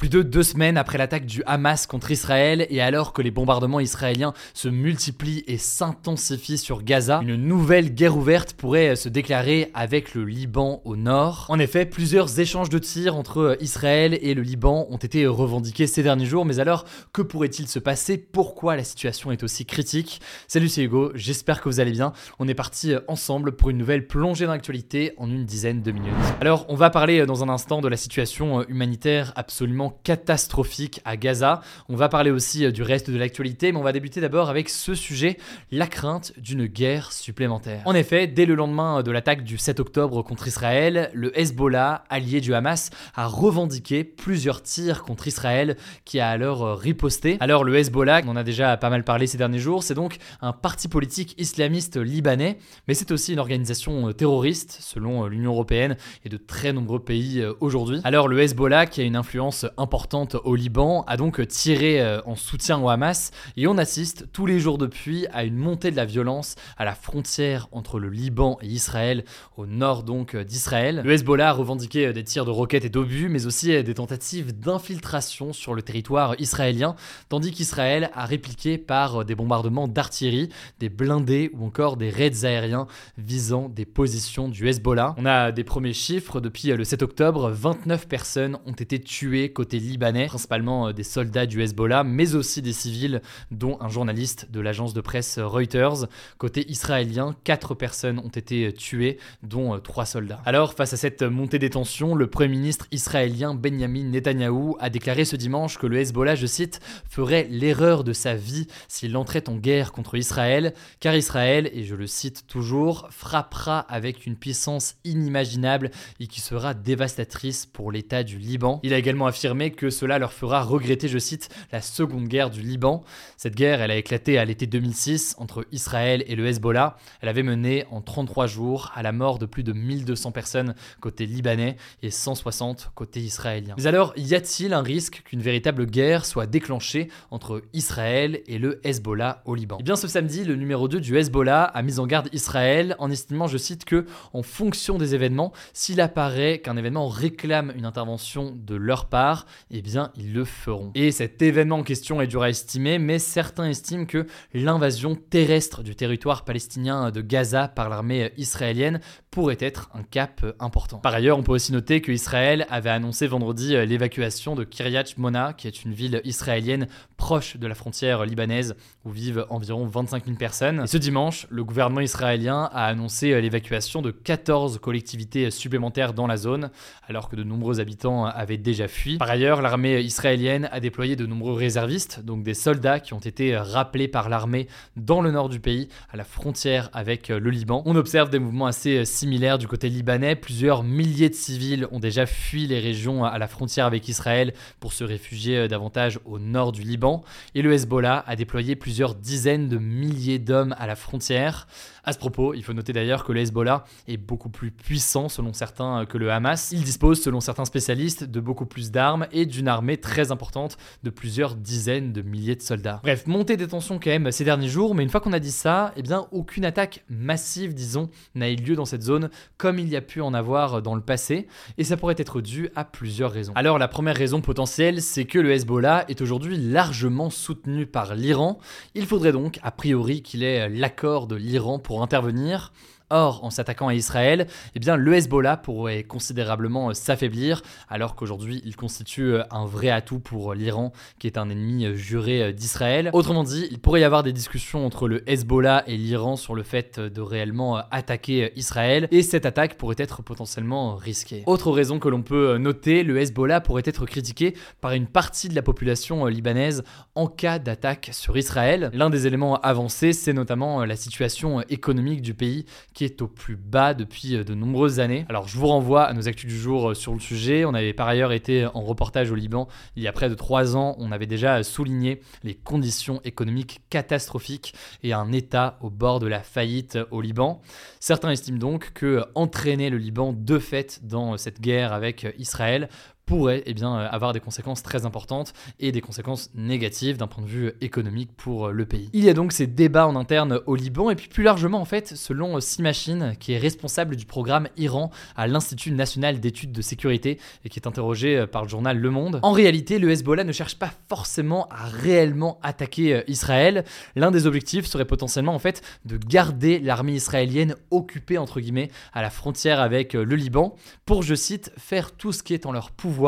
Plus de deux semaines après l'attaque du Hamas contre Israël et alors que les bombardements israéliens se multiplient et s'intensifient sur Gaza, une nouvelle guerre ouverte pourrait se déclarer avec le Liban au nord. En effet, plusieurs échanges de tirs entre Israël et le Liban ont été revendiqués ces derniers jours, mais alors que pourrait-il se passer? Pourquoi la situation est aussi critique? Salut, c'est Hugo, j'espère que vous allez bien. On est parti ensemble pour une nouvelle plongée dans l'actualité en une dizaine de minutes. Alors, on va parler dans un instant de la situation humanitaire absolument catastrophique à Gaza. On va parler aussi euh, du reste de l'actualité, mais on va débuter d'abord avec ce sujet, la crainte d'une guerre supplémentaire. En effet, dès le lendemain de l'attaque du 7 octobre contre Israël, le Hezbollah, allié du Hamas, a revendiqué plusieurs tirs contre Israël qui a alors euh, riposté. Alors le Hezbollah, on en a déjà pas mal parlé ces derniers jours, c'est donc un parti politique islamiste libanais, mais c'est aussi une organisation euh, terroriste selon l'Union européenne et de très nombreux pays aujourd'hui. Alors le Hezbollah qui a une influence importante au Liban, a donc tiré euh, en soutien au Hamas et on assiste tous les jours depuis à une montée de la violence à la frontière entre le Liban et Israël, au nord donc euh, d'Israël. Le Hezbollah a revendiqué euh, des tirs de roquettes et d'obus, mais aussi des tentatives d'infiltration sur le territoire israélien, tandis qu'Israël a répliqué par des bombardements d'artillerie, des blindés ou encore des raids aériens visant des positions du Hezbollah. On a des premiers chiffres depuis le 7 octobre, 29 personnes ont été tuées côté libanais, principalement euh, des soldats du Hezbollah, mais aussi des civils, dont un journaliste de l'agence de presse Reuters. Côté israélien, quatre personnes ont été euh, tuées, dont euh, trois soldats. Alors, face à cette montée des tensions, le Premier ministre israélien Benjamin Netanyahou a déclaré ce dimanche que le Hezbollah, je cite, ferait l'erreur de sa vie s'il entrait en guerre contre Israël, car Israël, et je le cite toujours, frappera avec une puissance inimaginable et qui sera dévastatrice pour l'État du Liban. Il a également affirmé que cela leur fera regretter, je cite, la seconde guerre du Liban. Cette guerre, elle a éclaté à l'été 2006 entre Israël et le Hezbollah. Elle avait mené en 33 jours à la mort de plus de 1200 personnes côté libanais et 160 côté israélien. Mais alors, y a-t-il un risque qu'une véritable guerre soit déclenchée entre Israël et le Hezbollah au Liban? Eh bien, ce samedi, le numéro 2 du Hezbollah a mis en garde Israël en estimant, je cite, que en fonction des événements, s'il apparaît qu'un événement réclame une intervention de leur part, eh bien ils le feront. Et cet événement en question est dur à estimer, mais certains estiment que l'invasion terrestre du territoire palestinien de Gaza par l'armée israélienne pourrait être un cap important. Par ailleurs, on peut aussi noter que Israël avait annoncé vendredi l'évacuation de Kiryat Mona, qui est une ville israélienne proche de la frontière libanaise où vivent environ 25 000 personnes. Ce dimanche, le gouvernement israélien a annoncé l'évacuation de 14 collectivités supplémentaires dans la zone, alors que de nombreux habitants avaient déjà fui. Ailleurs, l'armée israélienne a déployé de nombreux réservistes, donc des soldats qui ont été rappelés par l'armée dans le nord du pays, à la frontière avec le Liban. On observe des mouvements assez similaires du côté libanais. Plusieurs milliers de civils ont déjà fui les régions à la frontière avec Israël pour se réfugier davantage au nord du Liban. Et le Hezbollah a déployé plusieurs dizaines de milliers d'hommes à la frontière. À ce propos, il faut noter d'ailleurs que le Hezbollah est beaucoup plus puissant selon certains que le Hamas. Il dispose, selon certains spécialistes, de beaucoup plus d'armes et d'une armée très importante de plusieurs dizaines de milliers de soldats. Bref, montée des tensions quand même ces derniers jours, mais une fois qu'on a dit ça, eh bien aucune attaque massive, disons, n'a eu lieu dans cette zone comme il y a pu en avoir dans le passé, et ça pourrait être dû à plusieurs raisons. Alors la première raison potentielle, c'est que le Hezbollah est aujourd'hui largement soutenu par l'Iran. Il faudrait donc, a priori, qu'il ait l'accord de l'Iran pour intervenir. Or, en s'attaquant à Israël, eh bien, le Hezbollah pourrait considérablement euh, s'affaiblir, alors qu'aujourd'hui, il constitue euh, un vrai atout pour l'Iran, qui est un ennemi euh, juré d'Israël. Autrement dit, il pourrait y avoir des discussions entre le Hezbollah et l'Iran sur le fait de réellement attaquer Israël, et cette attaque pourrait être potentiellement risquée. Autre raison que l'on peut noter, le Hezbollah pourrait être critiqué par une partie de la population libanaise en cas d'attaque sur Israël. L'un des éléments avancés, c'est notamment la situation économique du pays, est au plus bas depuis de nombreuses années. Alors je vous renvoie à nos actus du jour sur le sujet. On avait par ailleurs été en reportage au Liban il y a près de trois ans. On avait déjà souligné les conditions économiques catastrophiques et un État au bord de la faillite au Liban. Certains estiment donc que entraîner le Liban de fait dans cette guerre avec Israël pourrait eh bien, euh, avoir des conséquences très importantes et des conséquences négatives d'un point de vue économique pour euh, le pays. Il y a donc ces débats en interne au Liban et puis plus largement en fait selon euh, Simachine qui est responsable du programme Iran à l'Institut national d'études de sécurité et qui est interrogé par le journal Le Monde. En réalité le Hezbollah ne cherche pas forcément à réellement attaquer Israël. L'un des objectifs serait potentiellement en fait de garder l'armée israélienne occupée entre guillemets à la frontière avec le Liban pour je cite faire tout ce qui est en leur pouvoir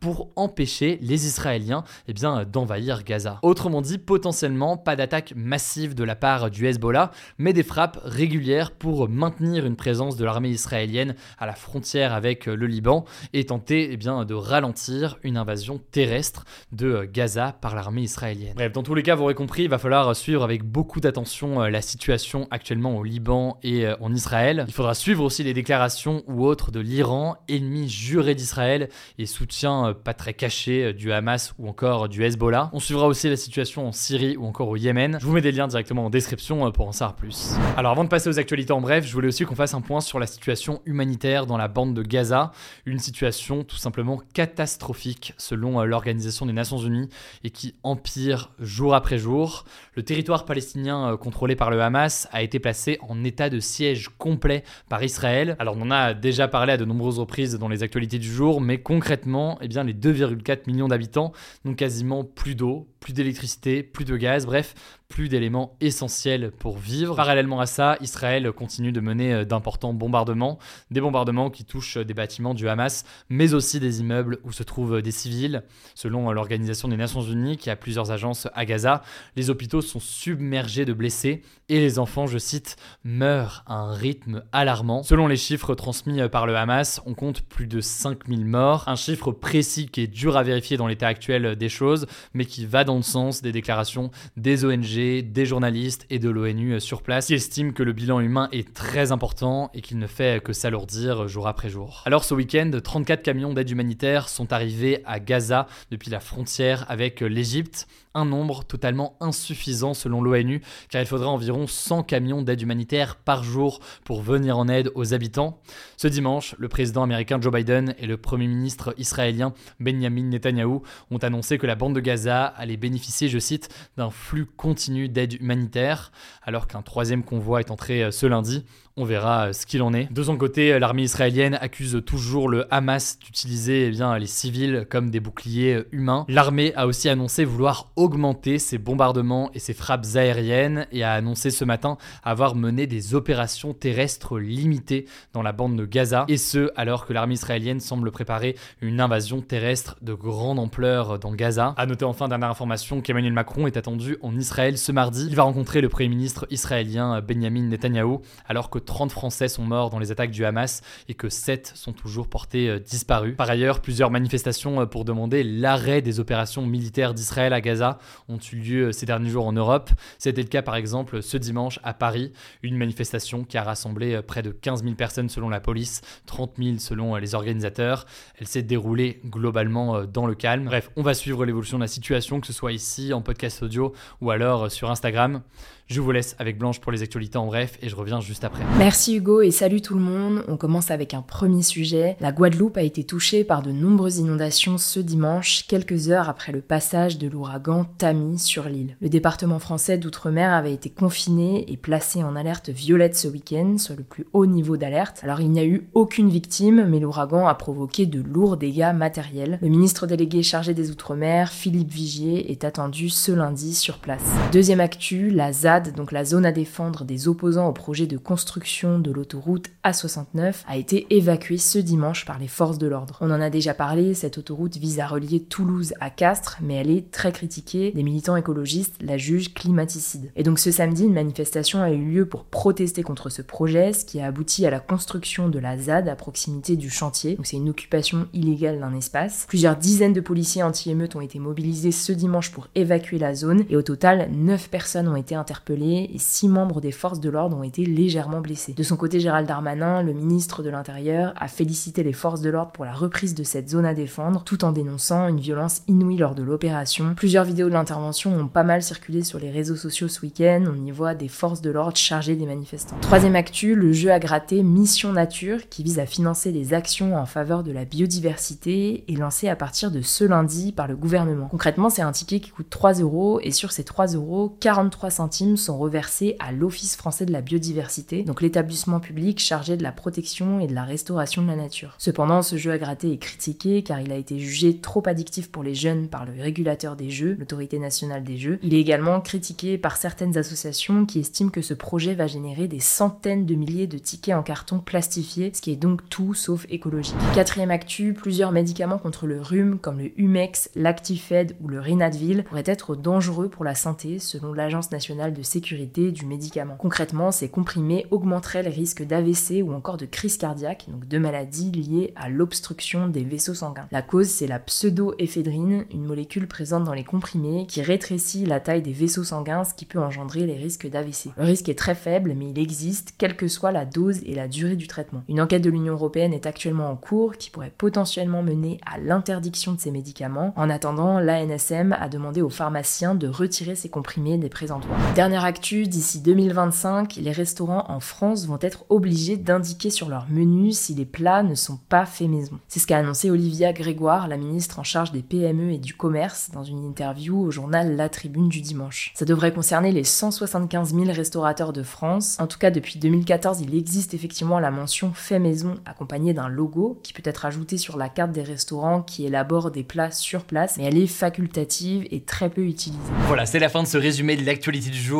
pour empêcher les Israéliens eh bien, d'envahir Gaza. Autrement dit, potentiellement pas d'attaque massive de la part du Hezbollah, mais des frappes régulières pour maintenir une présence de l'armée israélienne à la frontière avec le Liban et tenter eh bien, de ralentir une invasion terrestre de Gaza par l'armée israélienne. Bref, dans tous les cas, vous aurez compris, il va falloir suivre avec beaucoup d'attention euh, la situation actuellement au Liban et euh, en Israël. Il faudra suivre aussi les déclarations ou autres de l'Iran, ennemi juré d'Israël et soutien euh, pas très caché euh, du Hamas ou encore du Hezbollah. On suivra aussi la situation en Syrie ou encore au Yémen. Je vous mets des liens directement en description euh, pour en savoir plus. Alors avant de passer aux actualités en bref, je voulais aussi qu'on fasse un point sur la situation humanitaire dans la bande de Gaza. Une situation tout simplement catastrophique selon l'Organisation des Nations Unies et qui empire jour après jour. Le territoire palestinien contrôlé par le Hamas a été placé en état de siège complet par Israël. Alors on en a déjà parlé à de nombreuses reprises dans les actualités du jour, mais concrètement eh bien, les 2,4 millions d'habitants n'ont quasiment plus d'eau, plus d'électricité, plus de gaz, bref, plus d'éléments essentiels pour vivre. Parallèlement à ça, Israël continue de mener euh, d'importants bombardements, des bombardements qui touchent des bâtiments du Hamas, mais aussi des immeubles où se trouvent des civils. Selon l'Organisation des Nations Unies, qui a plusieurs agences à Gaza, les hôpitaux sont submergés de blessés et les enfants, je cite, meurent à un rythme alarmant. Selon les chiffres transmis par le Hamas, on compte plus de 5000 morts, un chiffre précis qui est dur à vérifier dans l'état actuel des choses, mais qui va dans le sens des déclarations des ONG des journalistes et de l'ONU sur place qui estiment que le bilan humain est très important et qu'il ne fait que s'alourdir jour après jour. Alors ce week-end, 34 camions d'aide humanitaire sont arrivés à Gaza depuis la frontière avec l'Égypte un nombre totalement insuffisant selon l'ONU, car il faudrait environ 100 camions d'aide humanitaire par jour pour venir en aide aux habitants. Ce dimanche, le président américain Joe Biden et le premier ministre israélien Benjamin Netanyahu ont annoncé que la bande de Gaza allait bénéficier, je cite, d'un flux continu d'aide humanitaire, alors qu'un troisième convoi est entré euh, ce lundi. On verra euh, ce qu'il en est. De son côté, l'armée israélienne accuse toujours le Hamas d'utiliser eh les civils comme des boucliers euh, humains. L'armée a aussi annoncé vouloir augmenter ses bombardements et ses frappes aériennes et a annoncé ce matin avoir mené des opérations terrestres limitées dans la bande de Gaza. Et ce, alors que l'armée israélienne semble préparer une invasion terrestre de grande ampleur dans Gaza. A noter enfin dernière information qu'Emmanuel Macron est attendu en Israël ce mardi. Il va rencontrer le premier ministre israélien Benjamin Netanyahu alors que 30 Français sont morts dans les attaques du Hamas et que 7 sont toujours portés euh, disparus. Par ailleurs, plusieurs manifestations euh, pour demander l'arrêt des opérations militaires d'Israël à Gaza ont eu lieu euh, ces derniers jours en Europe. C'était le cas par exemple ce dimanche à Paris, une manifestation qui a rassemblé près de 15 000 personnes selon la police, 30 000 selon les organisateurs. Elle s'est déroulée globalement dans le calme. Bref, on va suivre l'évolution de la situation, que ce soit ici en podcast audio ou alors sur Instagram. Je vous laisse avec Blanche pour les actualités en bref et je reviens juste après. Merci Hugo et salut tout le monde. On commence avec un premier sujet. La Guadeloupe a été touchée par de nombreuses inondations ce dimanche, quelques heures après le passage de l'ouragan Tammy sur l'île. Le département français d'outre-mer avait été confiné et placé en alerte violette ce week-end, sur le plus haut niveau d'alerte. Alors il n'y a eu aucune victime, mais l'ouragan a provoqué de lourds dégâts matériels. Le ministre délégué chargé des Outre-mer, Philippe Vigier, est attendu ce lundi sur place. Deuxième actu, la ZAD donc la zone à défendre des opposants au projet de construction de l'autoroute A69, a été évacuée ce dimanche par les forces de l'ordre. On en a déjà parlé, cette autoroute vise à relier Toulouse à Castres, mais elle est très critiquée. Des militants écologistes la jugent climaticide. Et donc ce samedi, une manifestation a eu lieu pour protester contre ce projet, ce qui a abouti à la construction de la ZAD à proximité du chantier. Donc c'est une occupation illégale d'un espace. Plusieurs dizaines de policiers anti-émeutes ont été mobilisés ce dimanche pour évacuer la zone et au total, 9 personnes ont été interpellées et six membres des forces de l'ordre ont été légèrement blessés. De son côté, Gérald Darmanin, le ministre de l'Intérieur, a félicité les forces de l'ordre pour la reprise de cette zone à défendre, tout en dénonçant une violence inouïe lors de l'opération. Plusieurs vidéos de l'intervention ont pas mal circulé sur les réseaux sociaux ce week-end. On y voit des forces de l'ordre chargées des manifestants. Troisième actu, le jeu à gratter Mission Nature, qui vise à financer des actions en faveur de la biodiversité, est lancé à partir de ce lundi par le gouvernement. Concrètement, c'est un ticket qui coûte 3 euros et sur ces 3 euros, 43 centimes sont reversés à l'Office français de la biodiversité, donc l'établissement public chargé de la protection et de la restauration de la nature. Cependant, ce jeu à gratter est critiqué car il a été jugé trop addictif pour les jeunes par le régulateur des jeux, l'autorité nationale des jeux. Il est également critiqué par certaines associations qui estiment que ce projet va générer des centaines de milliers de tickets en carton plastifiés, ce qui est donc tout sauf écologique. Quatrième actu, plusieurs médicaments contre le rhume comme le Humex, l'Actifed ou le Rinadvil pourraient être dangereux pour la santé selon l'Agence nationale de sécurité du médicament. Concrètement, ces comprimés augmenteraient le risque d'AVC ou encore de crise cardiaque, donc de maladies liées à l'obstruction des vaisseaux sanguins. La cause, c'est la pseudoéphédrine, une molécule présente dans les comprimés qui rétrécit la taille des vaisseaux sanguins, ce qui peut engendrer les risques d'AVC. Le risque est très faible, mais il existe, quelle que soit la dose et la durée du traitement. Une enquête de l'Union européenne est actuellement en cours qui pourrait potentiellement mener à l'interdiction de ces médicaments. En attendant, l'ANSM a demandé aux pharmaciens de retirer ces comprimés des présentoirs. Dernière actu, d'ici 2025, les restaurants en France vont être obligés d'indiquer sur leur menu si les plats ne sont pas faits maison. C'est ce qu'a annoncé Olivia Grégoire, la ministre en charge des PME et du commerce, dans une interview au journal La Tribune du dimanche. Ça devrait concerner les 175 000 restaurateurs de France. En tout cas, depuis 2014, il existe effectivement la mention fait maison accompagnée d'un logo qui peut être ajouté sur la carte des restaurants qui élaborent des plats sur place, mais elle est facultative et très peu utilisée. Voilà, c'est la fin de ce résumé de l'actualité du jour.